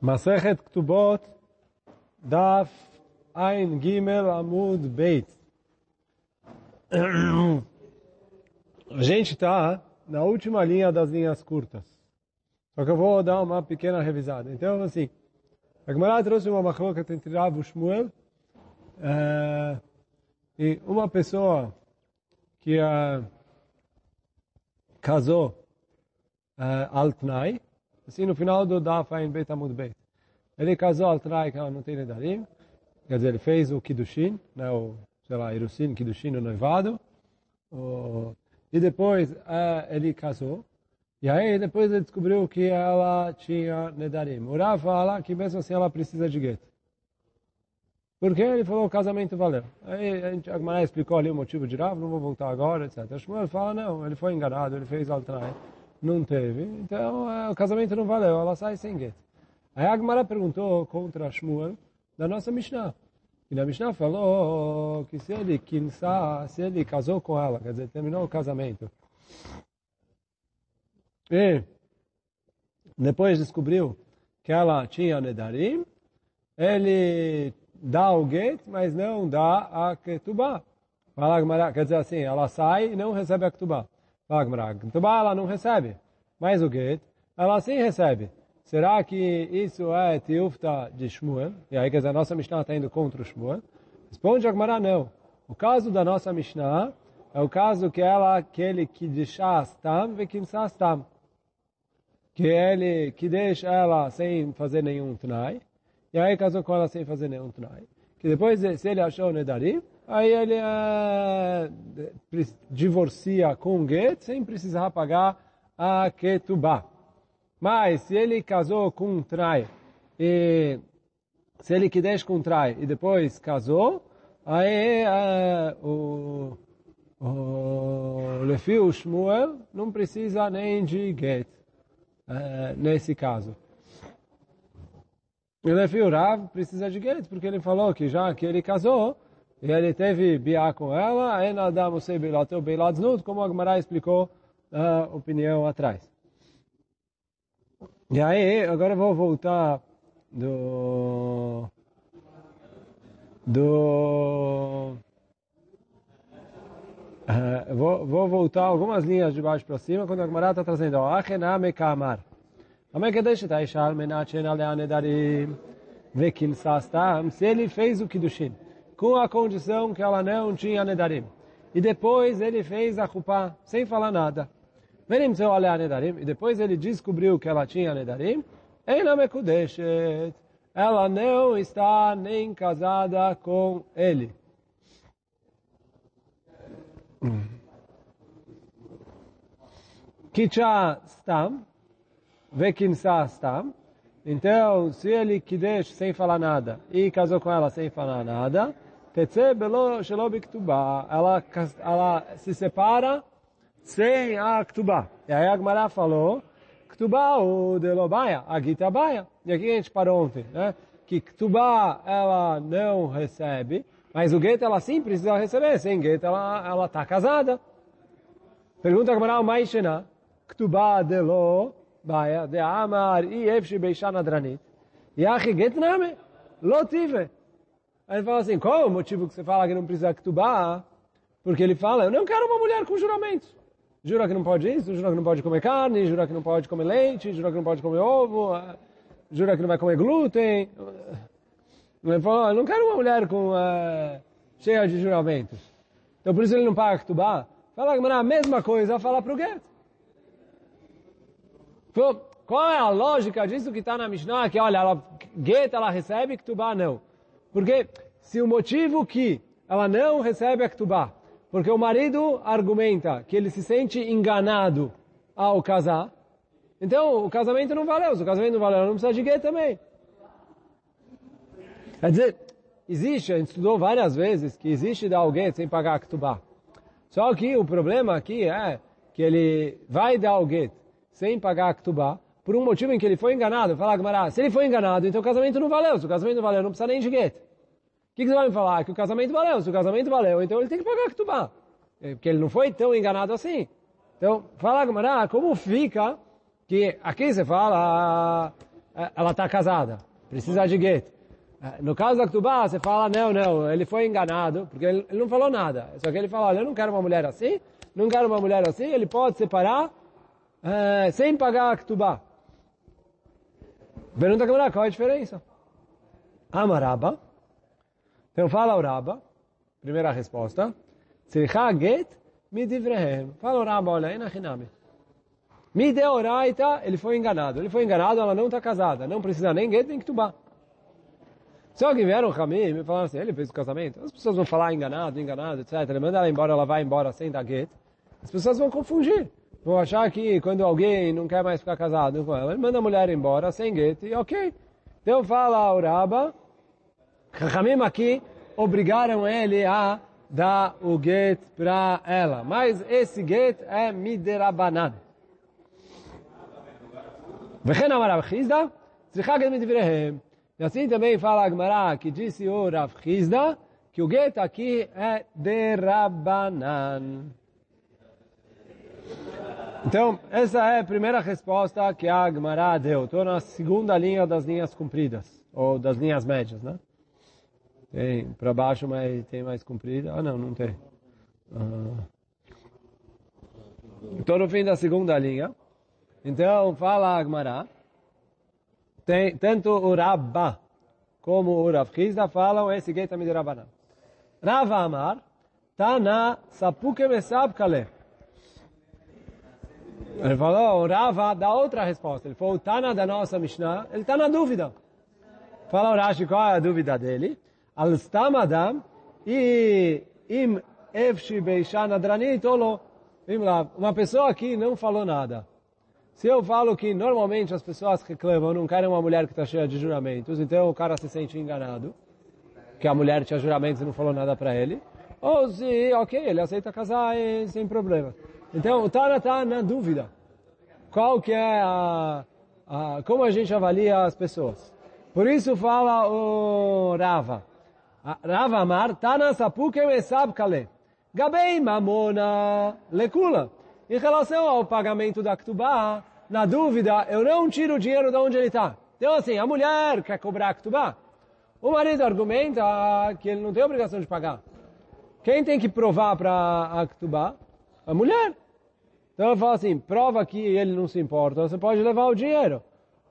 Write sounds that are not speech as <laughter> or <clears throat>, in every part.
Masechet Ktubot, Daf Ein Gimel Amud Beit. A gente está na última linha das linhas curtas. Só que eu vou dar uma pequena revisada. Então, assim, a Gemara trouxe uma machloca entre Rav e Shmuel. Uh, e uma pessoa que uh, casou uh, al Tnai, assim no final do Daf Ein Beit Amud Beit. Ele casou ela não tem Nedarim, quer dizer, ele fez o Kiddushin, né, o, sei lá, Irusin, Kiddushin, o noivado, o, e depois uh, ele casou, e aí depois ele descobriu que ela tinha Nedarim. O Rav fala que mesmo assim ela precisa de gueto. Porque ele falou o casamento valeu. Aí a gente, a explicou ali o motivo de Rav, não vou voltar agora, etc. Shmuel fala, não, ele foi enganado, ele fez altrai, não teve. Então é, o casamento não valeu, ela sai sem gueto. Aí a Gemara perguntou contra Shmuel da nossa Mishnah. E na Mishnah falou que se ele quinsa, se ele casou com ela, quer dizer, terminou o casamento. E depois descobriu que ela tinha Nedarim, ele dá o get, mas não dá a Gemara, quer dizer assim, ela sai e não recebe a ketubá. Ketubá ela não recebe, mas o get, ela sim recebe. Será que isso é tiufta de Shmuel? E aí, quer dizer, a nossa Mishnah está indo contra o Shmuel? Responde a Gemara, não. O caso da nossa Mishnah é o caso que ela, que ele que deixa tam ve tam. Que ele que deixa ela sem fazer nenhum tnai. E aí casou com ela sem fazer nenhum tnai. Que depois, se ele achou Nedarim, aí ele é, divorcia com get sem precisar pagar a ketubah. Mas se ele casou com um trai e se ele quidesh com um trai e depois casou, aí uh, o, o Lefio Shmuel não precisa nem de get uh, nesse caso. O Lefio Rav precisa de get porque ele falou que já que ele casou e ele teve biá com ela, en adam usei beilat, ou beilat znut, como a Gemara explicou a opinião atrás. E aí, agora vou voltar do... do... Uh, vou, vou, voltar algumas linhas de baixo para cima, quando a Gemara está trazendo, ó, Achename Kamar. Se ele fez o Kiddushin, com a condição que ela não tinha Nedarim. E depois ele fez a Kupá sem falar nada. Venim seu olhar Nedarim. E depois ele descobriu que ela tinha Nedarim. Einamekudeshet. Ela não está nem casada com ele. Kicha stam, vekimsa stam. Então, se ele kidesh sem falar nada e casou com ela sem falar nada, tetze belo ela, ela se separa sem a Ktubá. E aí a Agmará falou, Ktubá o de Lobaia, a Gita Baia. E aqui a gente parou ontem, né? Que Ktubá ela não recebe, mas o Geta ela sim precisa receber. Sem Geta ela ela está casada. Pergunta a Agmará o Maishena, Ktubá de Lo Baia, de Amar e Efshi Beishana Dranit. E a Get Name, Lo Tive. Aí ele fala assim, qual é o motivo que você fala que não precisa Ktubá? Porque ele fala, eu não quero uma mulher com juramentos. Jura que não pode isso, jura que não pode comer carne, jura que não pode comer leite, jura que não pode comer ovo, jura que não vai comer glúten. Ele falou, eu não quero uma mulher com, uh, cheia de juramentos. Então por isso ele não paga Ktubá. Fala a mesma coisa, fala para o Get. Qual é a lógica disso que está na Mishnah? Que olha, ela, Get ela recebe Ktubá não. Porque se o motivo que ela não recebe a Ktubá porque o marido argumenta que ele se sente enganado ao casar. Então, o casamento não valeu. Se o casamento não valeu, não precisa de gay também. Quer dizer, existe, a gente estudou várias vezes, que existe dar alguém sem pagar a ktubá. Só que o problema aqui é que ele vai dar alguém sem pagar a ktubá por um motivo em que ele foi enganado. Fala, Gamara, se ele foi enganado, então o casamento não valeu. Se o casamento não valeu, não precisa nem de gueto que, que você vai me falar? Que o casamento valeu. Se o casamento valeu, então ele tem que pagar a Ketubá. É, porque ele não foi tão enganado assim. Então, fala Gamara, como fica que aqui você fala, eh, ela está casada, precisa de get. Eh, no caso da Ktubá, você fala, não, não, ele foi enganado, porque ele, não falou nada. Só que ele falou, olha, eu não quero uma mulher assim, não quero uma mulher assim, ele pode separar é, sem pagar a Ktubá. Pergunta a qual é a diferença? Amaraba. Então fala o Raba, primeira resposta. Tzricha get midivrehem. Fala o Raba, olha, enachiname. Me deu oraita, ele foi enganado. Ele foi enganado, ela não está casada. Não precisa nem get, nem ktubá. Só que vieram o Ramim e falaram assim, ele fez o casamento. As pessoas vão falar enganado, enganado, etc. Ele manda ela embora, ela vai embora sem dar get. As pessoas vão confundir. Vão achar que quando alguém não quer mais ficar casado com ela, ele manda a mulher embora sem get e ok. Então fala o Raba, Ramim aqui obrigaram ele a dar o get para ela. Mas esse get é miderabanan. וכן אמר רב חיסדא, צריכה גט מדבריהם. E assim também fala a Gemara que disse o Rav Chizda que o get aqui é de Rabanan. Então, essa é a primeira resposta que a Gemara deu. Estou na segunda linha das linhas compridas, ou das linhas médias, né? Tem para baixo, mas tem mais comprida. Ah, não, não tem. Ah. Estou no fim da segunda linha. Então, fala Agmará, tem, tanto o Rabba como o Rav Chizda falam esse geta midirabanan. Rav Amar, Tana sapuke mesab kale. Ele falou, o Rava dá outra resposta. Ele falou, o Tana da nossa Mishnah, ele está na dúvida. Fala o Rashi, qual é a dúvida dele? Al stam adam e im efshi beishan adranit olo. Uma pessoa aqui não falou nada. Se eu falo que normalmente as pessoas reclamam, não querem uma mulher que está cheia de juramentos, então o cara se sente enganado, que a mulher tinha juramentos e não falou nada para ele, ou se, ok, ele aceita casar e, sem problema. Então o Tana está na dúvida. Qual que é a, a, como a gente avalia as pessoas. Por isso fala o Rava. Rava Amar, Tana sapuke mesab kale. Gabei mamona lekula. Em relação ao pagamento da Ktubá, na dúvida, eu não tiro o dinheiro de onde ele está. Então assim, a mulher quer cobrar a Ktubá. O marido argumenta que ele não tem obrigação de pagar. Quem tem que provar para a Ktubá? A mulher. Então ele fala assim, prova que ele não se importa, você pode levar o dinheiro.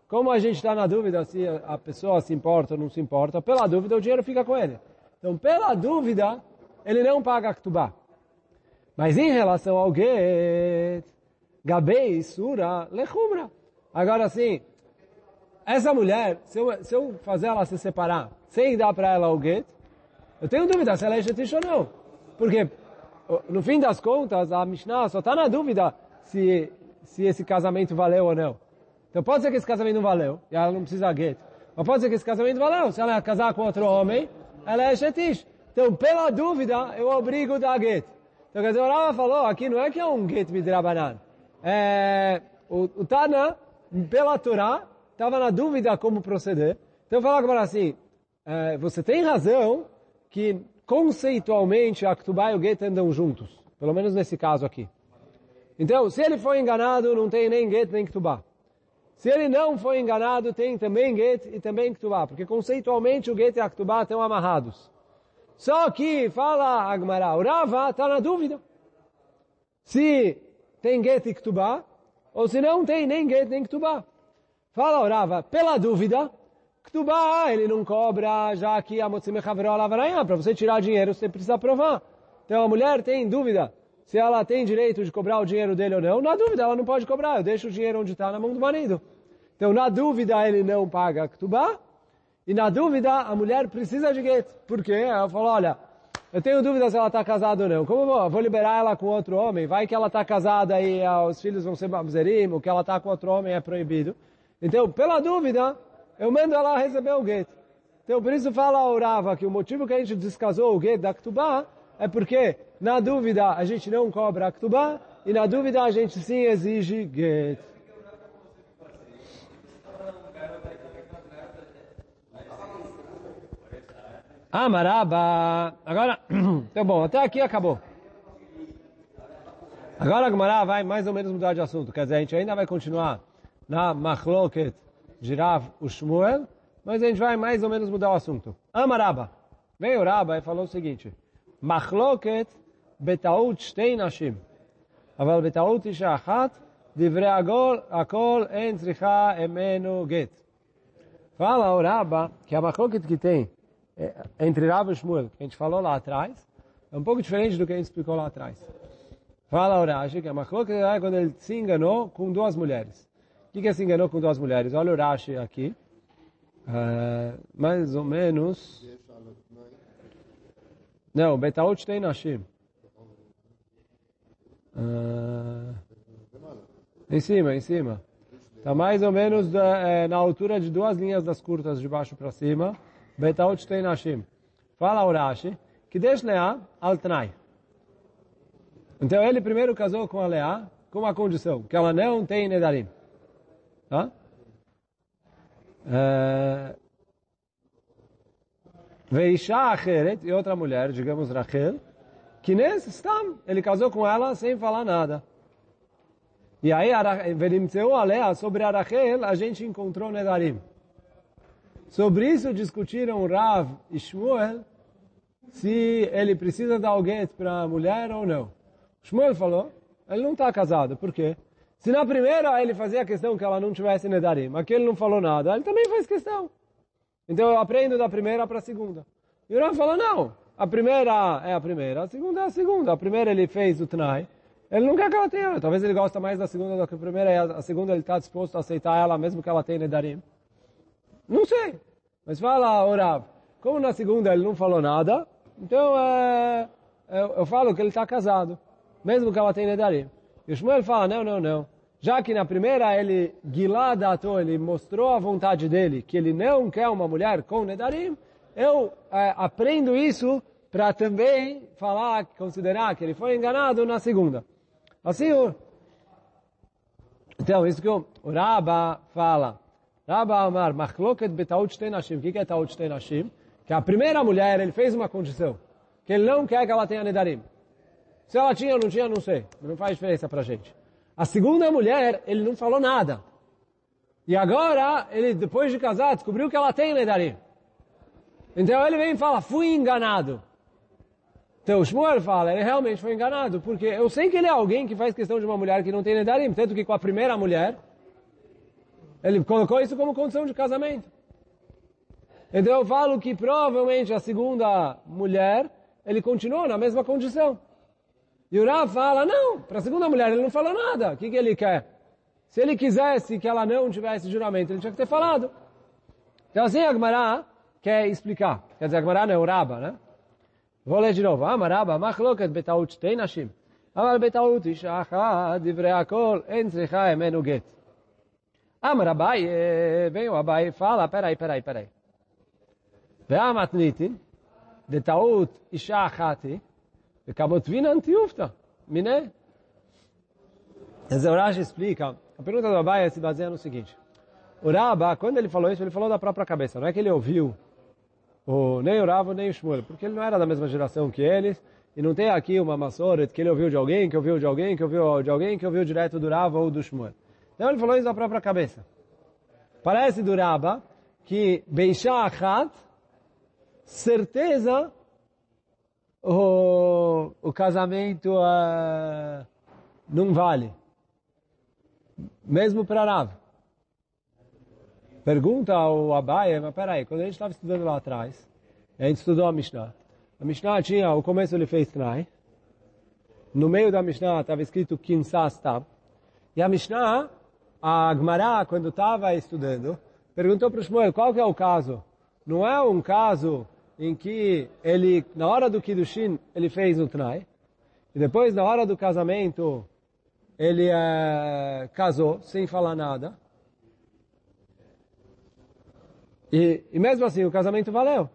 Como a gente está na dúvida se a pessoa se importa ou não se importa, pela dúvida o dinheiro fica com ele. Então, pela dúvida, ele não paga a Ktubá. Mas em relação ao get, Gabei, Sura, Lechumra. Agora sim, essa mulher, se eu, se eu fazer ela se separar, sem dar para ela o get, eu tenho dúvida se ela é Shetish ou não. Porque, no fim das contas, a Mishnah só está na dúvida se, se esse casamento valeu ou não. Então pode ser que esse casamento não valeu, e ela não precisa get. Mas pode ser que esse casamento valeu. Se ela casar com outro homem, ela é Shetish. Então, pela dúvida, eu obrigo a dar get. Então, quer dizer, o Rava falou, aqui não é que é um get midrabanan. É, o, o Tana, pela Torá, estava na dúvida como proceder. Então, fala agora assim, é, você tem razão que conceitualmente a Ktubá e o get andam juntos. Pelo menos nesse caso aqui. Então, se ele foi enganado, não tem nem get nem Ktubá. Se ele não foi enganado, tem também get e também Ktubá. Porque conceitualmente o get e a Ktubá estão amarrados. Só que, fala Agmará, o Rava está na dúvida. Se tem get e ktubá, ou se não tem nem get nem ktubá. Fala o Rava, pela dúvida, ktubá ele não cobra, já que a motzime chaverola para você tirar dinheiro você precisa provar. Então a mulher tem dúvida se ela tem direito de cobrar o dinheiro dele ou não. Na dúvida, ela não pode cobrar, eu deixo o dinheiro onde está, na mão do marido. Então, na dúvida, ele não paga ktubá, e na dúvida, a mulher precisa de get. Por quê? Ela falou, olha, eu tenho dúvida se ela está casada ou não. Como eu vou, vou liberar ela com outro homem? Vai que ela está casada e os filhos vão ser mamzerim, que ela está com outro homem é proibido. Então, pela dúvida, eu mando ela receber o get. Então, por isso fala a Urava que o motivo que a gente descasou o get da Ktubá é porque, na dúvida, a gente não cobra a Ktubá e na dúvida a gente sim exige get. Amaraba. Agora, <clears throat> então bom, até aqui acabou. Agora a Gemara vai mais ou menos mudar de assunto. Quer dizer, a gente ainda vai continuar na machloket de Rav Ushmuel, mas a gente vai mais ou menos mudar o assunto. Amaraba. Veio Raba e falou o seguinte, Machloket betaut shtei nashim, aval betaut isha achat, divrei akol en tzricha emenu get. Fala o Raba que a Machloket que tem eh, entre Rav e Shmuel, que a gente falou lá atrás, é um pouco diferente do que a gente explicou lá atrás. Fala o Rashi que a Machloket é quando ele se enganou com duas mulheres. Que, que é se enganou com duas mulheres? Olha o Rashi aqui. Uh, mais ou menos... Não, Betaut tem Nashim. Uh, em cima, em cima. Está mais ou menos é, na altura de duas linhas das curtas de baixo para cima. Betaut tem Nashim. Fala o Rashi que deixa Leá al Tnai. Então ele primeiro casou com a Leá com uma condição, que ela não tem Nedarim. Tá? Veisha Acheret, e outra mulher, digamos Rachel, que nesse Stam, ele casou com ela sem falar nada. E aí, Verimtseu Alea, sobre a Rachel, a gente encontrou Nedarim. Sobre isso discutiram Rav e Shmuel, se ele precisa dar alguém para a mulher ou não. Shmuel falou, ele não está casado, por quê? Se na primeira ele fazia questão que ela não tivesse Nedarim, aqui ele não falou nada, ele também faz questão. Então eu aprendo da primeira para a segunda. E o Rav falou, não, a primeira é a primeira, a segunda é a segunda. A primeira ele fez o Tnai, ele não quer que ela tenha, talvez ele gosta mais da segunda do que a primeira, e a segunda ele está disposto a aceitar ela mesmo que ela tenha Nedarim. Não sei, mas fala, o Rav, como na segunda ele não falou nada, então é, eu, eu falo que ele está casado, mesmo que ela tenha Nedarim. E Shmuel fala, não, não, não. Já que na primeira ele, Giladato, ele mostrou a vontade dele, que ele não quer uma mulher com Nedarim, eu é, aprendo isso para também falar, considerar que ele foi enganado na segunda. Assim, o... então, isso que o, Rabba fala. Rabba Amar, Machloket betaut nashim. O que é taut nashim? Que a primeira mulher, ele fez uma condição. Que ele não quer que ela tenha Nedarim. Se ela tinha ou não tinha, não sei. Não faz diferença para a gente. A segunda mulher, ele não falou nada. E agora, ele, depois de casar, descobriu que ela tem Nedarim. Então ele vem e fala, fui enganado. Então o Shmuel fala, ele realmente foi enganado, porque eu sei que ele é alguém que faz questão de uma mulher que não tem Nedarim, tanto que com a primeira mulher, ele colocou isso como condição de casamento. Então eu falo que provavelmente a segunda mulher, ele continuou na mesma condição. E o Urá fala, não, para a segunda mulher ele não falou nada, o que, que ele quer? Se ele quisesse que ela não tivesse juramento, ele tinha que ter falado. Então assim Agmará quer explicar. Quer dizer, Agmará não é o Uraba, né? Vou ler de novo. Ah, Amaraba, machloket betaut teinashim. Amar betaut isha achad, divrei emenuget en. Amar Abai, vem o Abai e fala, peraí, peraí, peraí. Ve'amat nitin, betaut isha acabou de vir Kabotvina antiufta. Miné? Zeurash explica, a pergunta do Abaia se baseia no seguinte. O Rabba, quando ele falou isso, ele falou da própria cabeça. Não é que ele ouviu o, nem o Rava, nem o Shmuel, porque ele não era da mesma geração que eles, e não tem aqui uma Massoret que ele ouviu de alguém, que ouviu de alguém, que ouviu de alguém, que ouviu direto do Rava ou do Shmuel. Então ele falou isso da própria cabeça. Parece do Rabba que Beishachat, certeza o, o casamento uh, não vale. Mesmo para Rav. Pergunta ao Abaye, mas peraí, quando a gente estava estudando lá atrás, a gente estudou a Mishnah. A Mishnah tinha, o começo ele fez Tnai. No meio da Mishnah estava escrito Kinsas Tab. E a Mishnah, a Gemara, quando estava estudando, perguntou para o Shmuel, qual que é o caso? Não é um caso em que ele, na hora do Kiddushin, ele fez o Tnai, e depois, na hora do casamento, ele é, casou, sem falar nada. E, e mesmo assim, o casamento valeu.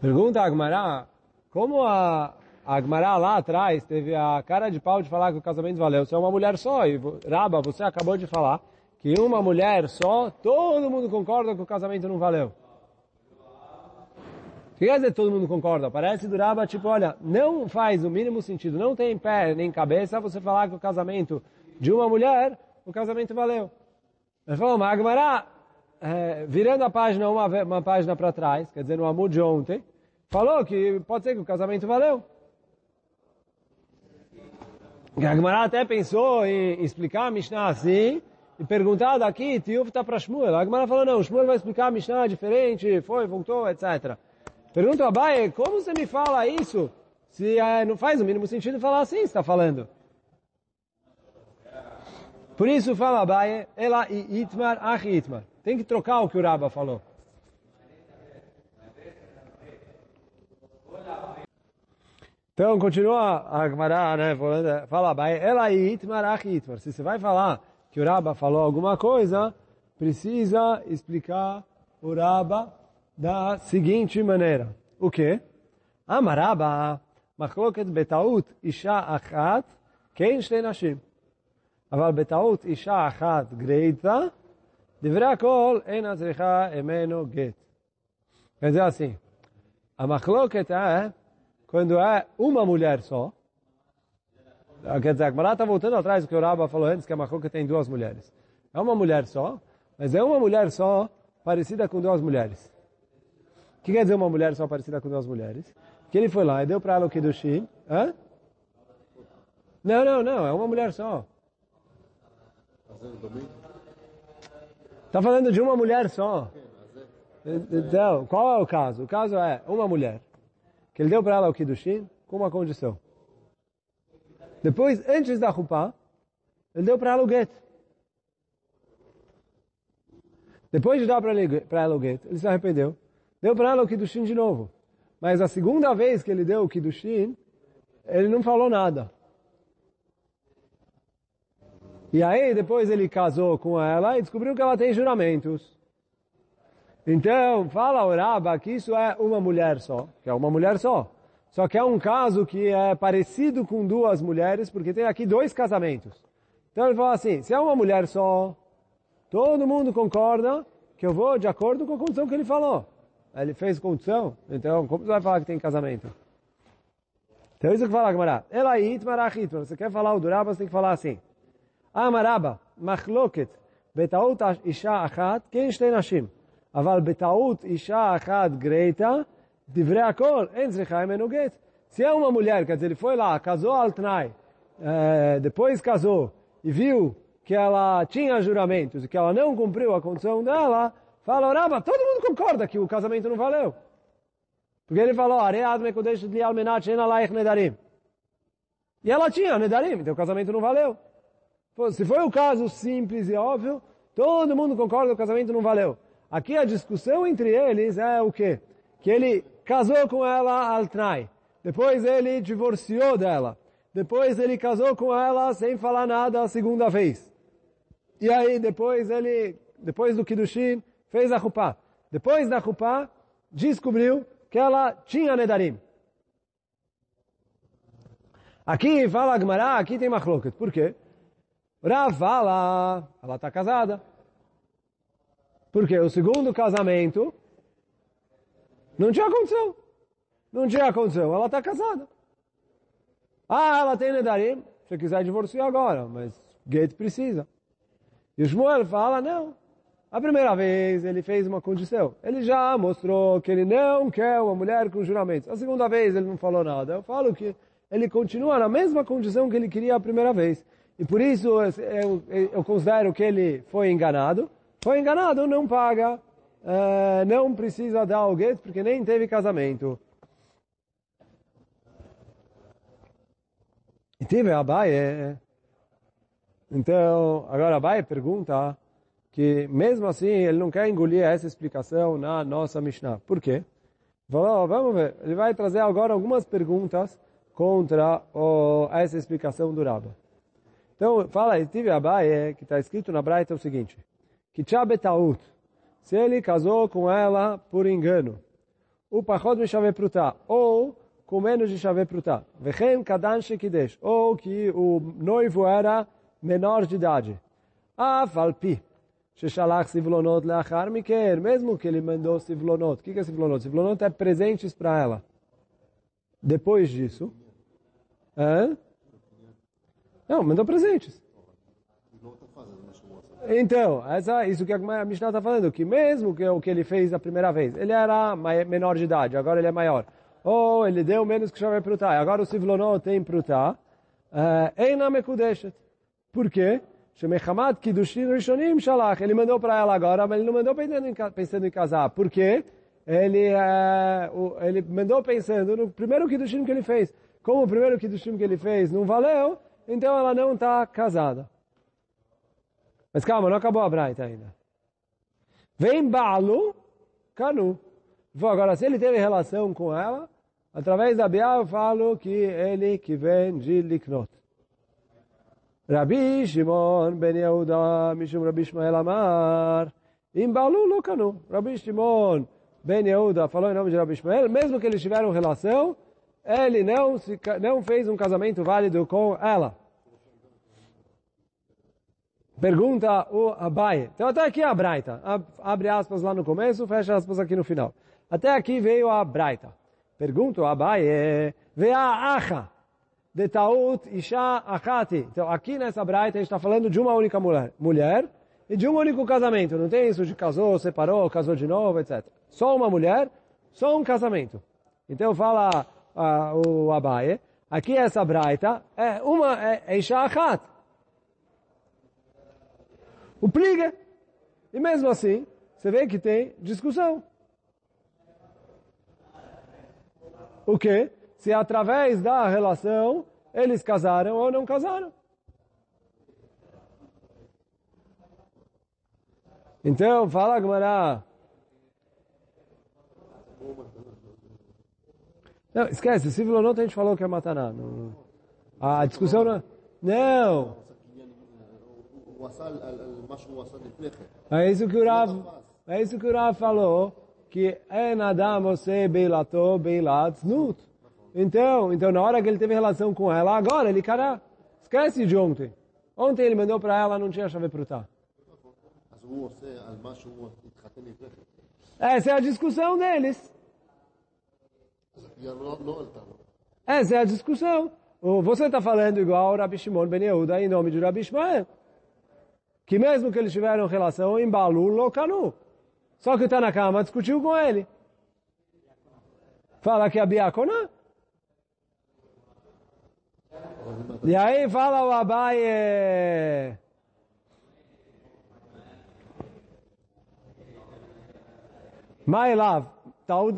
Pergunta a Agmará, como a, a Agmará lá atrás teve a cara de pau de falar que o casamento valeu? Se é uma mulher só, e Raba, você acabou de falar que uma mulher só, todo mundo concorda que o casamento não valeu. O que quer dizer todo mundo concorda? Parece do Raba, tipo, olha, não faz o mínimo sentido, não tem pé nem cabeça você falar que o casamento de uma mulher o casamento valeu. Ele falou, mas Agmará, é, virando a página uma, uma página para trás, quer dizer, no Amud de ontem, falou que pode ser que o casamento valeu. A Agmará até pensou em explicar a Mishnah assim, e perguntar daqui, Tiuf está para Shmuel. A Agmará falou, não, Shmuel vai explicar a Mishnah diferente, foi, voltou, etc. Pergunta a Abaye, como você me fala isso? Se é, não faz o mínimo sentido falar assim, está falando. Por isso fala Abaye, ela e Itmar, ach Itmar. Tem que trocar o que o Rabba falou. Então, continua a Gemara, né, falando, fala Abaye, ela e Itmar, ach Itmar. Se você vai falar que o Rabba falou alguma coisa, precisa explicar o Rabba da seguinte maneira. O quê? Amaraba, מחלוקת בטעות אישה אחת, כן שתי נשים. אבל בטעות אישה אחת גרידא, דברי הכל אינה צריכה ממנו גט. Quer dizer assim, a machloket é quando é uma mulher só. Quer dizer, a Gemara está voltando atrás do que o Rabba falou antes, que a machloket tem duas mulheres. É uma mulher só, mas é uma mulher só parecida com duas mulheres. O que quer dizer uma mulher só parecida com duas mulheres? que ele foi lá e deu para ela o Kiddushin. Hã? Não, não, não, é uma mulher só. Está falando de uma mulher só. Então, qual é o caso? O caso é uma mulher que ele deu para ela o Kiddushin com uma condição. Depois, antes da Rupá, ele deu para ela o get. Depois de dar para ela o get, ele se arrependeu. Deu para ela o Kiddushin de novo. Mas a segunda vez que ele deu o Kiddushin, ele não falou nada. E aí depois ele casou com ela e descobriu que ela tem juramentos. Então, fala o que isso é uma mulher só, que é uma mulher só. Só que é um caso que é parecido com duas mulheres, porque tem aqui dois casamentos. Então ele fala assim, se é uma mulher só, todo mundo concorda que eu vou de acordo com a condição que ele falou. Ele fez condição, então como você vai falar que tem casamento? Então isso que fala, camarada. Ela itmarachit, você quer falar o duraba, você tem que falar assim. Ah, Amaraba, machloket, betaut isha achat, quem nashim? Aval betaut isha achat greita, Divrei Akol, Se é uma mulher, quer dizer, ele foi lá, casou Altnai, é, depois casou e viu que ela tinha juramentos e que ela não cumpriu a condição dela, fala, Raba, todo mundo concorda que o casamento não valeu. Porque ele falou, Areadme Kodesh Li Almenat Nedarim. E ela tinha Nedarim, então o casamento não valeu. Se foi o caso simples e óbvio, todo mundo concorda que o casamento não valeu. Aqui a discussão entre eles é o quê? Que ele casou com ela al tnai. Depois ele divorciou dela. Depois ele casou com ela sem falar nada a segunda vez. E aí depois ele, depois do Kiddushin, fez a Rupá. Depois da Rupá, descobriu que ela tinha Nedarim. Aqui fala Agmará, aqui tem Machloket. Por quê? Rav fala, ela está casada. Porque o segundo casamento não tinha condição. Não tinha condição, ela está casada. Ah, ela tem Nedarim, se quiser divorciar agora, mas Gate precisa. E o Shmuel fala, não, a primeira vez ele fez uma condição. Ele já mostrou que ele não quer uma mulher com juramentos. A segunda vez ele não falou nada. Eu falo que ele continua na mesma condição que ele queria a primeira vez. E por isso eu, eu considero que ele foi enganado. Foi enganado, não paga, uh, não precisa dar o gueto porque nem teve casamento. E teve a Baie. Então, agora a Baie pergunta que mesmo assim ele não quer engolir essa explicação na nossa Mishnah. Por quê? Vamos ver. Ele vai trazer agora algumas perguntas contra oh, essa explicação do Rabba. Então, fala, Estive Abaye, que está escrito na Braita é o seguinte, que Tchabetaut, se ele casou com ela por engano. O pachot mishave prutá, ou com menos de chave prutá. Vechem kadan shekidesh, ou que o noivo era menor de idade. Afalpi, sheshalach sivlonot leachar miker, mesmo que ele mandou sivlonot. O que é sivlonot? Sivlonot é presentes para ela. Depois disso, hã? Não, mandou presentes. Então, essa, isso que a Mishnah está falando, que mesmo que o que ele fez a primeira vez, ele era menor de idade, agora ele é maior. Ou ele deu menos que chave prutar, agora o Sivlonot tem prutar. Eina mekudeshet. Por quê? Shemechamad Kiddushin Rishonim Shalach. Ele mandou para ela agora, mas ele não mandou pensando em, pensando em casar. Por quê? Ele, ele mandou pensando no primeiro Kiddushin que ele fez. Como o primeiro Kiddushin que ele fez não valeu, então ela não está casada. Mas calma, não acabou a Braita ainda. Vem Balu, Canu. Agora, se ele teve relação com ela, através da Bia eu falo que ele que vem de Liknot. Rabi Shimon ben Yehuda, Mishum Rabi Ishmael Amar, Im Balu lo Canu. Rabi Shimon ben Yehuda falou em nome de Rabi Ishmael, mesmo que eles tiveram relação, ele não, se, não fez um casamento válido com ela. Pergunta o Abai. Então até aqui a Braita. Abre aspas lá no começo, fecha aspas aqui no final. Até aqui veio a Braita. Pergunta o Abai. Vea acha de taut isha achati. Então aqui nessa Braita a gente está falando de uma única mulher, mulher e de um único casamento. Não tem isso de casou, separou, casou de novo, etc. Só uma mulher, só um casamento. Então fala uh, o Abai. Aqui essa Braita é uma, é, é isha achat o pliga. E mesmo assim, você vê que tem discussão. O que? Se através da relação eles casaram ou não casaram. Então, fala Gmará. Não, esquece, se não a gente falou que é mataná. A discussão não... Não! É isso que o Rav, é isso que o Rav falou, que é nadam você beilato beilat znut. Então, então na hora que ele teve relação com ela, agora ele cara, esquece de ontem. Ontem ele mandou para ela, não tinha chave para Essa é a discussão deles. Essa é a discussão. Você está falando igual o Rabi Shimon Ben Yehuda em nome de Rabi Ishmael que mesmo que eles tiveram relação em Balu Lokanu. Só que Tanakama discutiu com ele. Fala que é Biakona. E aí fala o Abaye. Mailav,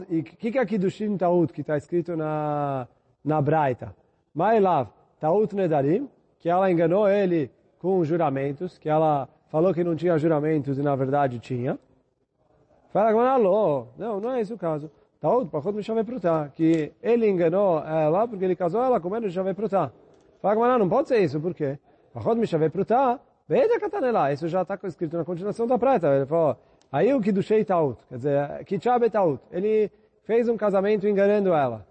e o que, que é Kiddushin Taut, que está escrito na, na Braita? Mailav, Taut Nedarim, que ela enganou ele com juramentos, que ela falou que não tinha juramentos e na verdade tinha. Fala alô. Não, não é esse o caso. Tá outro, Pachot Mishavei Prutá, que ele enganou ela porque ele casou ela com menos Mishavei Prutá. Fala não pode ser isso, por quê? Pachot Mishavei Prutá, Beida Katanelá, isso já está escrito na continuação da preta. Ele falou, aí o Kiddushei Taut, quer dizer, Kichabe Taut, ele fez um casamento enganando ela.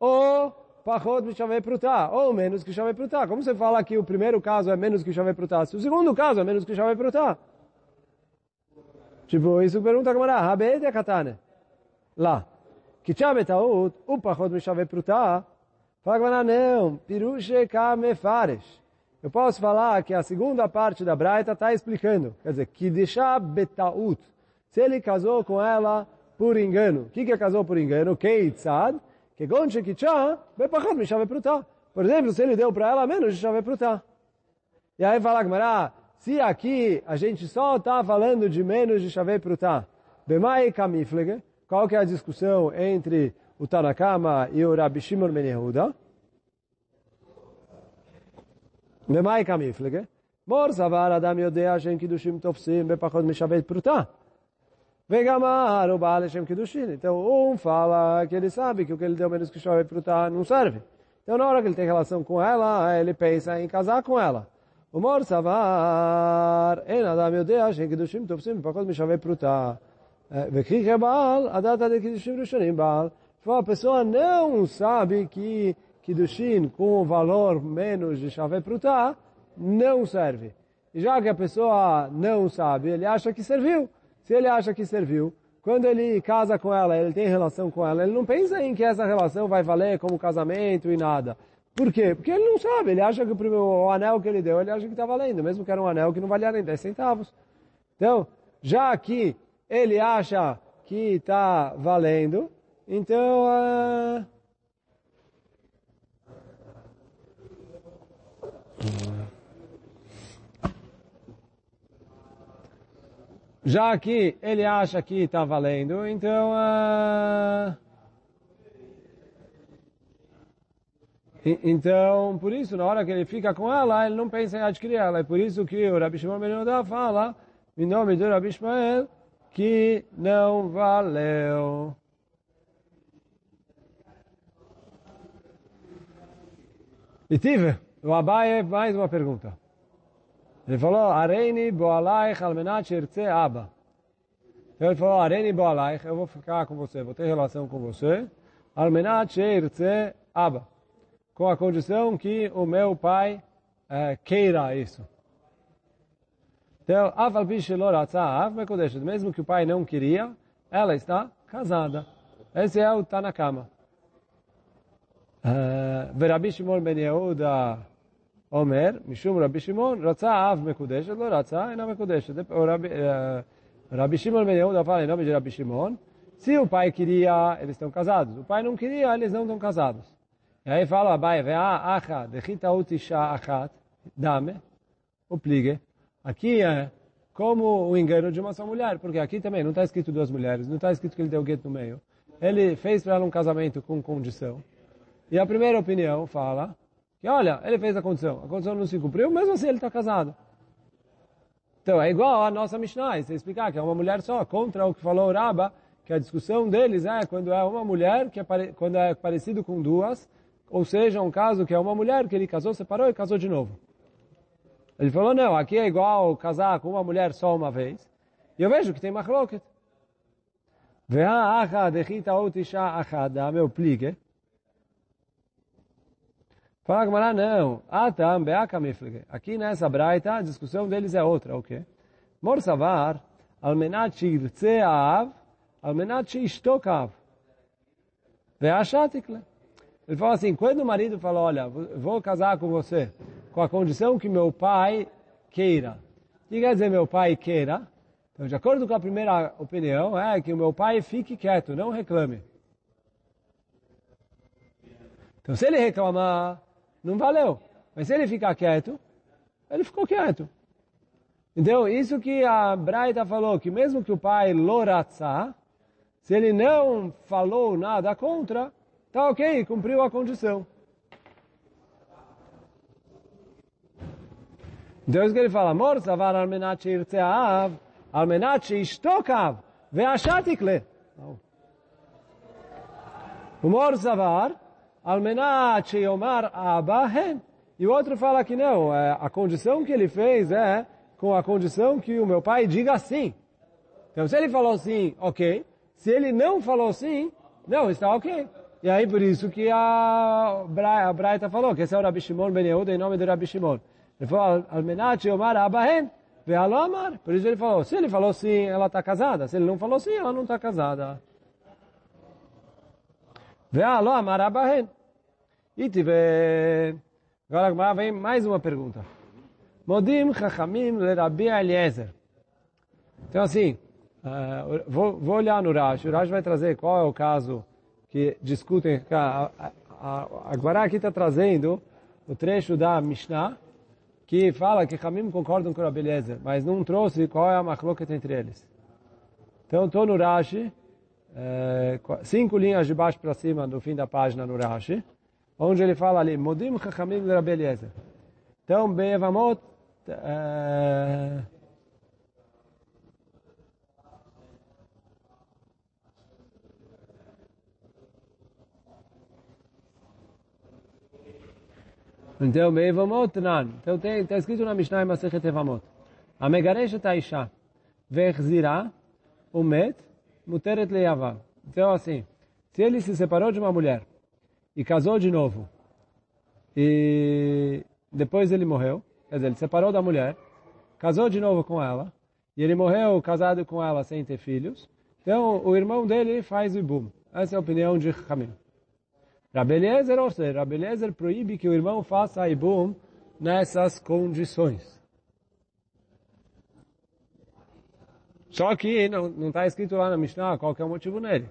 Ou Pachot Mishavei Prutá, ou menos que Shavei Prutá. Como você fala que o primeiro caso é menos que Shavei Prutá? Se o segundo caso é menos que Shavei Prutá. Tipo, isso pergunta a Gamara, Habed e Katane. Lá. Que Kichabe Taut, o Pachot Mishavei Prutá. Fala Gamara, não, Pirushe Kamefaresh. Eu posso falar que a segunda parte da Braita está explicando. Quer dizer, que deixar betaut. Se ele casou com ela por engano. O que, que é casou por engano? Keitzad. Que Kegon shekichá, bepachad chave prutá. Por exemplo, se ele deu para ela menos de shavé prutá. E aí fala Gmará, se aqui a gente só está falando de menos de chave prutá, bemai kamiflege, qual que é a discussão entre o Tanakama e o Rabi Shimon Ben Bemai kamiflege. Mor savar adam yodea shen kidushim tofsim bepachad chave prutá. Vegamar o Baal Hashem Kiddushin. Então, um fala que ele sabe que o que ele deu menos que chove frutar não serve. Então, na hora que ele tem relação com ela, ele pensa em casar com ela. O Mor Savar, en Adam Yodea Hashem Kiddushin Topsim, Pakot Mishave Prutar. É, Vekrihe Baal, a data de Kiddushin Rishonim Baal. Então, a pessoa não sabe que Kiddushin com o valor menos de Shave Prutar não serve. E já que a pessoa não sabe, ele acha que serviu. Se ele acha que serviu, quando ele casa com ela, ele tem relação com ela, ele não pensa em que essa relação vai valer como casamento e nada. Por quê? Porque ele não sabe, ele acha que o, anel que ele deu, ele acha que está valendo, mesmo que era um anel que não valia nem 10 centavos. Então, já que ele acha que está valendo, então... Uh... Já que ele acha que está valendo, então... Uh... Então, por isso, na hora que ele fica com ela, ele não pensa em adquirir ela. É por isso que o Rabi Shimon Ben fala, em nome do Rabi Shmuel, que não valeu. E tive, o Abaye, mais uma pergunta. Ele falou, Areini boalaich almenach shirtze abba. Ele falou, Areini boalaich, eu vou ficar com você, vou ter relação com você, almenach shirtze abba. Com a condição que o meu pai é, queira isso. Então, aval bishilor atzav mekodeshet, mesmo que o pai não queria, ela está casada. Esse é o Tanakama. Eh, uh, Verabi Ben Yehuda Omer, Mishum Rabbi Shimon, Ratzah Av Mekudeshet, Lo Ratzah Ena Mekudeshet. mekudesh. Eh, uh, Rabbi Shimon Ben Yehuda fala em nome de Rabbi Shimon, se o pai queria, eles estão casados. O pai não queria, eles não estão casados. E aí fala Abai, Ve'a Acha, Dechita Utisha Achat, Dame, o Uplige. Aqui é como o engano de uma só mulher, porque aqui também não está escrito duas mulheres, não está escrito que ele deu gueto no meio. Ele fez para ela um casamento com condição. E a primeira opinião fala que, olha, ele fez a condição, a condição não se cumpriu, mesmo assim ele está casado. Então, é igual a nossa Mishnah, você explicar que é uma mulher só, contra o que falou o que a discussão deles é quando é uma mulher, que é quando é parecido com duas, ou seja, um caso que é uma mulher que ele casou, separou e casou de novo. Ele falou, não, aqui é igual casar com uma mulher só uma vez. E eu vejo que tem machloket. meu plique. Fala Gamara, não. Atam beakamiflige. Aqui nessa braita, a discussão deles é outra, o quê? Mor savar, almenat shirtze av, almenat shishtokav. Ve'ashatikle. Ele falou assim, quando o marido falou, olha, vou casar com você, com a condição que meu pai queira. O que quer dizer meu pai queira? Então, de acordo com a primeira opinião, é que o meu pai fique quieto, não reclame. Então, se ele reclamar, não valeu. Mas se ele ficar quieto, ele ficou quieto. Então, isso que a Braita falou, que mesmo que o pai loratza, se ele não falou nada contra, Tá ok, cumpriu a condição. Então isso que ele fala, Mor savar almenat shirtzeav, almenat shishtokav, ve'ashatikle. O Mor almenat sheyomar abahen. E o outro fala que não, é, a condição que ele fez é com a condição que o meu pai diga sim. Então se ele falou sim, ok. Se ele não falou sim, não, está ok. E aí por isso que a, Bra a Braita falou que esse é o Rabi Shimon Ben Yehuda em nome do Rabi Shimon. Ele falou, Almenat Omar Abahem. Por isso ele falou, se ele falou sim, ela está casada. Se ele não falou sim, ela não está casada. Ve'alo Amar Abahem. E tive... Agora vem mais uma pergunta. Modim Chachamim le Rabi Eliezer. Então assim, uh, vou, vou olhar no Rashi. O Rashi vai trazer qual é o caso que discutem, a, a, a, aqui está trazendo o trecho da Mishnah, que fala que Hamim concordam com a beleza, mas não trouxe qual é a machloket entre eles. Então estou no Rashi, é, cinco linhas de baixo para cima no fim da página no Rashi, onde ele fala ali, Modim Chachamim Rabbi Eliezer. Então, Be'evamot, é, Então, Beivamot Nan. Então, está escrito na Mishnah em Masechet Evamot. A Megareshet Aisha, Vechzira, Umet, Muteret Leiavá. Então, assim, se ele se separou de uma mulher e casou de novo, e depois ele morreu, quer dizer, ele separou da mulher, casou de novo com ela, e ele morreu casado com ela sem ter filhos, então o irmão dele faz o ibum. Essa é a opinião de Hamim. Rabeliezer, ou seja, Rabeliezer proíbe que o irmão faça Ibum nessas condições. Só que não está escrito lá na Mishnah qual é o motivo nele.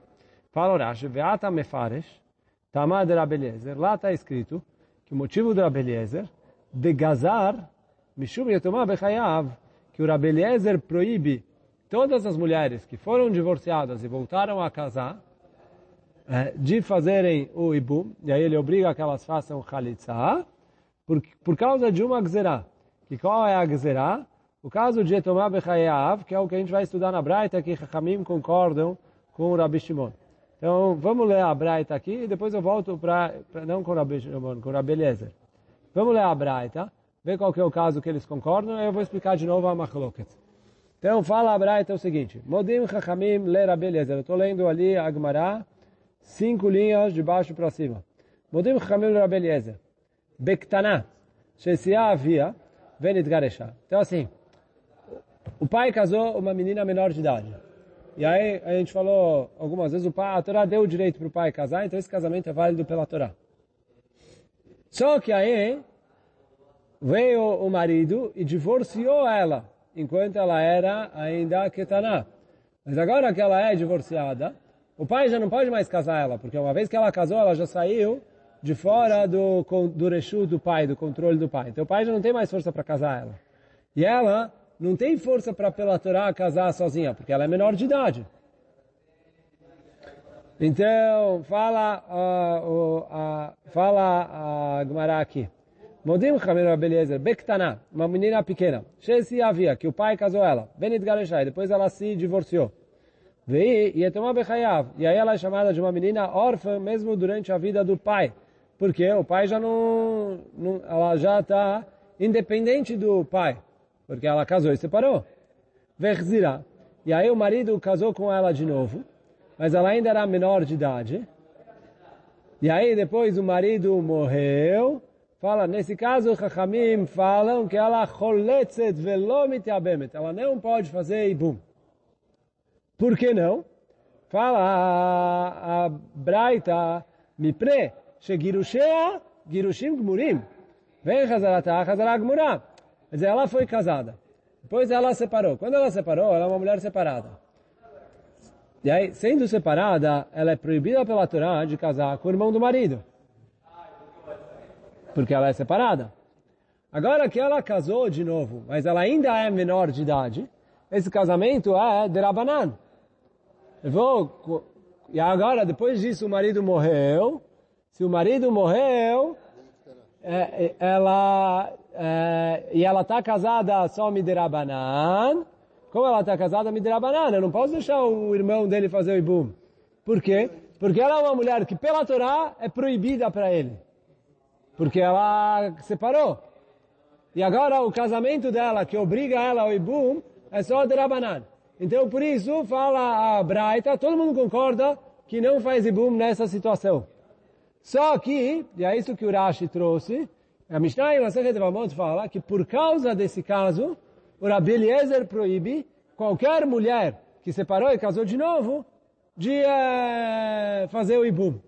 Fala o Rashi, Veata Mefaresh, Tamad Rabeliezer. Lá está escrito que o motivo do Rabeliezer, de gazar, Mishum Yetomah Bechayav, que o Rabeliezer proíbe todas as mulheres que foram divorciadas e voltaram a casar, é, de fazerem o Ibum, e aí ele obriga que elas façam Khalitsa, por, por causa de uma Gzerá. Que qual é a Gzerá? O caso de Etomah Bechayav, que é o que a gente vai estudar na Braita, que Chachamim concordam com o Rabi Shimon. Então, vamos ler a Braita aqui e depois eu volto para, não com o Rabi Shimon, com o Rabi Eliezer. Vamos ler a Braita, ver qual que é o caso que eles concordam, e eu vou explicar de novo a Machloket. Então, fala a Braita o seguinte, Modim Chachamim le Rabi Eliezer. Eu estou lendo ali a Gemara, cinco linhas de baixo para cima. Modim Chachamim le Rabi Eliezer. Bektana, Shesia havia, Venit Garesha. Então, assim, o pai casou uma menina menor de idade. E aí a gente falou algumas vezes, o pai, a Torá deu o direito para o pai casar, então esse casamento é válido pela Torá. Só que aí veio o marido e divorciou ela, enquanto ela era ainda ketaná. Mas agora que ela é divorciada, o pai já não pode mais casar ela, porque uma vez que ela casou, ela já saiu de fora do, do rechu do pai, do controle do pai. Então o pai já não tem mais força para casar ela. E ela não tem força para pela Torá casar sozinha, porque ela é menor de idade. Então, fala, uh, uh, fala a uh, Gemara aqui. Modim Chamir Abeliezer, Bektana, uma menina pequena. Shesi havia, que o pai casou ela. Benit depois ela se divorciou. Vei, e tomar Bechayav. E aí ela é chamada de uma menina órfã, mesmo durante a vida do pai. Porque o pai já não, não ela já está independente do pai porque ela casou e separou. Verzira. E aí o marido casou com ela de novo, mas ela ainda era menor de idade. E aí depois o marido morreu. Fala, nesse caso, Chachamim falam que ela choletzet velomit abemet. Ela não pode fazer ibum. Por que não? Fala a, Braita, mipre, shegirushea, girushim gmurim. Vem Hazarata, Hazarah gmurah. Quer dizer, ela foi casada. Depois ela separou. Quando ela separou, ela é uma mulher separada. E aí, sendo separada, ela é proibida pela Torá de casar com o irmão do marido. Porque ela é separada. Agora que ela casou de novo, mas ela ainda é menor de idade, esse casamento é de Rabanan. Eu vou, e agora, depois disso, o marido morreu. Se o marido morreu, é, é, ela é, e ela está casada só midirabanan, como ela está casada midirabanan, eu não posso deixar o irmão dele fazer o ibum. Por quê? Porque ela é uma mulher que pela Torá é proibida para ele. Porque ela separou. E agora o casamento dela, que obriga ela ao ibum, é só de Rabanan. Então por isso fala a Braita, todo mundo concorda que não faz ibum nessa situação. Só que, e é isso que o Rashi trouxe, a Mishnah em Masechet Vamot fala que por causa desse caso, o Rabi Eliezer proíbe qualquer mulher que separou e casou de novo de é, fazer o ibum.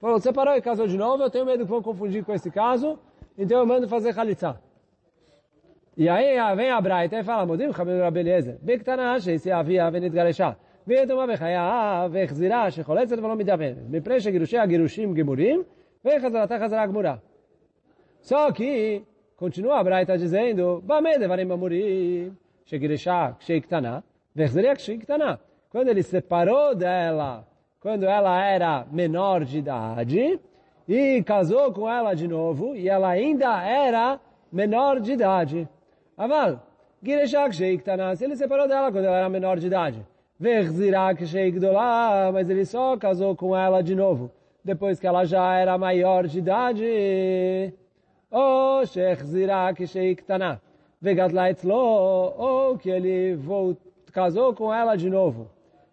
Falou, separou e casou de novo, eu tenho medo que vão confundir com esse caso, então eu mando fazer chalitza. E aí vem a Braita e fala, Modim Rabi Eliezer, Bektana, se havia venit garechá. ויתומה בחייו, והחזירה שחולצת ולא מתאבנת, מפני שגירושי הגירושים גמורים, וחזרתה חזרה גמורה. Só que, continua a Braita dizendo, Bame devarim amurim, shegirishá ksheiktaná, vechzeria ksheiktaná. Quando ele separou dela, quando ela era menor de idade, e casou com ela de novo, e ela ainda era menor de idade. Aval, girishá ksheiktaná, se ele separou dela quando ela era menor de idade, Verzirak Sheikdolá, mas ele só casou com ela de novo, depois que ela já era maior de idade. Ou Shechzirak Sheiktaná, Vegatla Etzlo, ou que ele casou com ela de novo,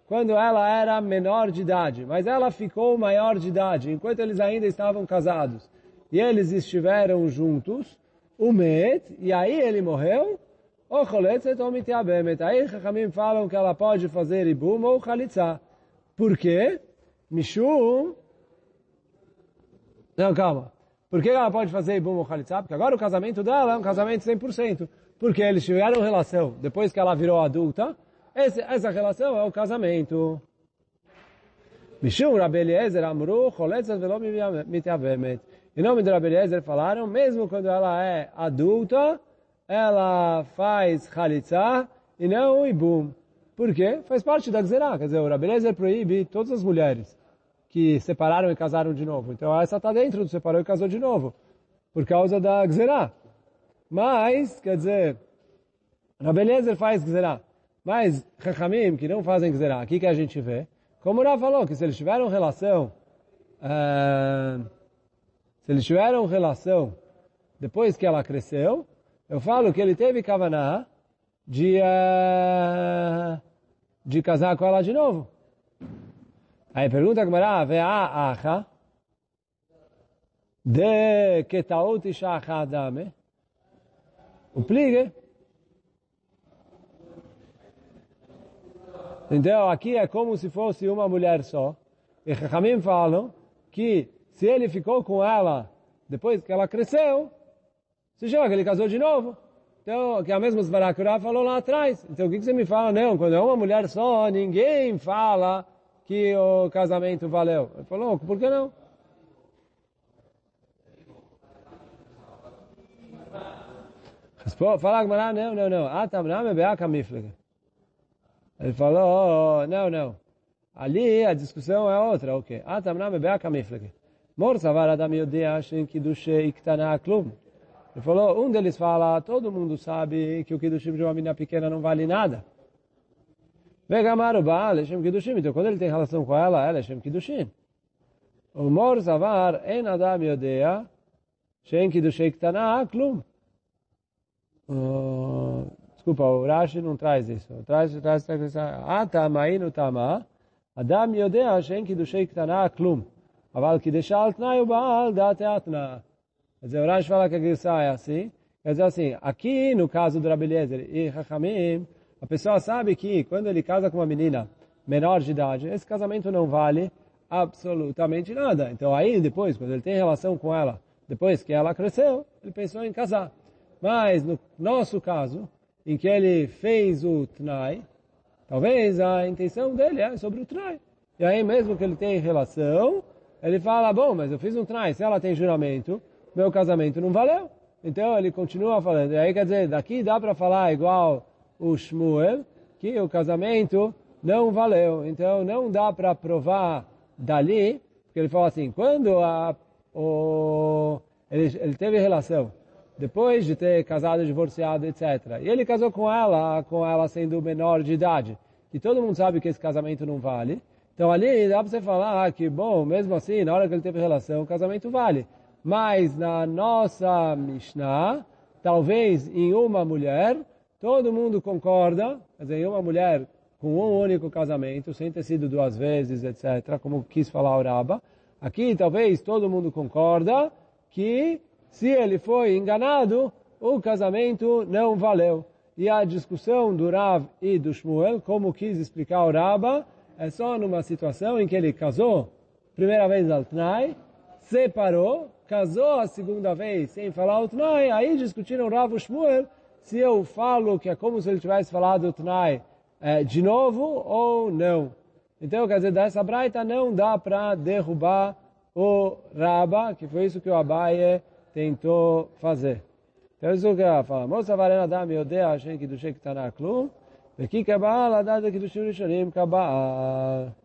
quando ela era menor de idade, mas ela ficou maior de idade, enquanto eles ainda estavam casados, e eles estiveram juntos, o Met, e aí ele morreu, ou choletzet ou mitiabemet. Aí Chachamim falam que ela pode fazer ibum ou chalitza. Por quê? Mishum Não, calma. Por que ela pode fazer Ibum ou Khalitsa? Porque agora o casamento dela é um casamento 100%. Porque eles tiveram relação depois que ela virou adulta. Esse, essa relação é o casamento. Mishum Rabbi Eliezer Amru Choletzat Velo Mitiavemet. Em nome de Rabbi Eliezer falaram, mesmo quando ela é adulta, ela faz Khalitsa e não Ibum. Por quê? Faz parte da Gzerá. Quer dizer, o Rabbi Eliezer proíbe todas as mulheres que separaram e casaram de novo. Então essa está dentro do separou e casou de novo. Por causa da Gzerá. Mas, quer dizer, Rabbi Eliezer faz Gzerá. Mas, Chachamim, que não fazem Gzerá, aqui que a gente vê, como o Rav falou, que se eles tiveram relação, uh, se eles tiveram relação depois que ela cresceu, eu falo que ele teve Kavaná de, uh, de casar com ela de novo. Aí pergunta a Gemara, ve'a acha, de ketaut isha achadame, o pligue. Então aqui é como se fosse uma mulher só. E Chachamim falam que se ele ficou com ela depois que ela cresceu, se chama que ele casou de novo. Então, que é a mesma Zvará que o falou lá atrás. Então, o que, que você me fala? Não, quando é uma mulher só, ninguém fala que o casamento valeu. Ele falou, por que não? Fala Agmará, não, não, não. Ah, Tamram é Beaka Miflega. Ele falou, não, não. Ali a discussão é outra, ok. Ah, Tamram é Beaka Miflega. Mor Savar Adam Yodea Shen Kidushe Iktana Klum. Ele falou, um deles fala, todo mundo sabe que o Kiddushim de uma menina pequena não vale nada. Vegamar Uba, Leshem Kiddushim. Então, quando ele tem relação com ela, é Leshem Kiddushim. O Mor Zavar, En Adam Yodea, Shem Kiddushim Ktana Klum. Ah, desculpa, o Rashi não traz isso. Traz, traz, traz Atama Atamainu ah, tá, Tama, tá, Adam Yodea, Shem Kiddushim Ktana Klum. Aval Kiddushal Tnai Uba, Date Atna. Quer dizer, o Rashi fala que a Grisá é assim. Quer dizer assim, aqui no caso do Rabi Eliezer e Hachamim, a pessoa sabe que quando ele casa com uma menina menor de idade, esse casamento não vale absolutamente nada. Então aí depois, quando ele tem relação com ela, depois que ela cresceu, ele pensou em casar. Mas no nosso caso, em que ele fez o Tnai, talvez a intenção dele é sobre o Tnai. E aí mesmo que ele tem relação, ele fala, bom, mas eu fiz um Tnai, se ela tem juramento, meu casamento não valeu. Então ele continua falando. E aí quer dizer, daqui dá para falar igual o Shmuel, que o casamento não valeu. Então não dá para provar dali, porque ele fala assim, quando a, o, ele, ele teve relação, depois de ter casado, divorciado, etc. E ele casou com ela, com ela sendo menor de idade. E todo mundo sabe que esse casamento não vale. Então ali dá para você falar que, bom, mesmo assim, na hora que ele teve relação, o casamento vale. Mas na nossa Mishnah, talvez em uma mulher, todo mundo concorda, quer dizer, em uma mulher com um único casamento, sem ter sido duas vezes, etc., como quis falar o Raba, aqui talvez todo mundo concorda que se ele foi enganado, o casamento não valeu. E a discussão do Rav e do Shmuel, como quis explicar o Raba, é só numa situação em que ele casou, primeira vez al Tnai, separou, casou a segunda vez sem falar o Tnai, aí discutiram Rav Shmuel se eu falo que é como se ele tivesse falado o Tnai é, de novo ou não. Então, quer dizer, dessa braita não dá para derrubar o Raba, que foi isso que o Abaye tentou fazer. Então, isso que ela fala, Moça varena da miodea Hashem kidushe do veki kabal adad que é kabal.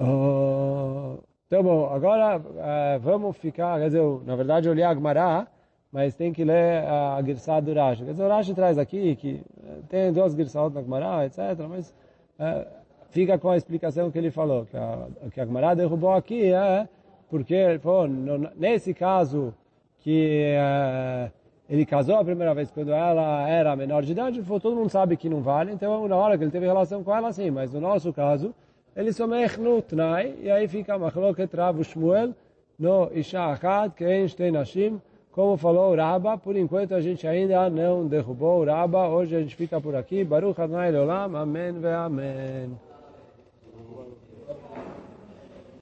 Então, bom, agora uh, vamos ficar, quer dizer, eu, na verdade eu li a Agmará, mas tem que ler a Girsá do Rashi. Quer dizer, o Rashi traz aqui que eh, tem duas Girsá na Agmará, etc., mas uh, fica com a explicação que ele falou, que a, que a Agmará derrubou aqui, é porque, pô, no, nesse caso que uh, ele casou a primeira vez quando ela era menor de idade, todo mundo sabe que não vale, então na hora que ele teve relação com ela, sim, mas no nosso caso, ele somech no tnai, e aí fica machloket Rav Shmuel no Isha Achad, que é Shtei Nashim, como falou o Rabba, por enquanto a gente ainda não derrubou o Rabba, hoje a gente fica por aqui, Baruch Adonai Leolam, Amém ve Amém.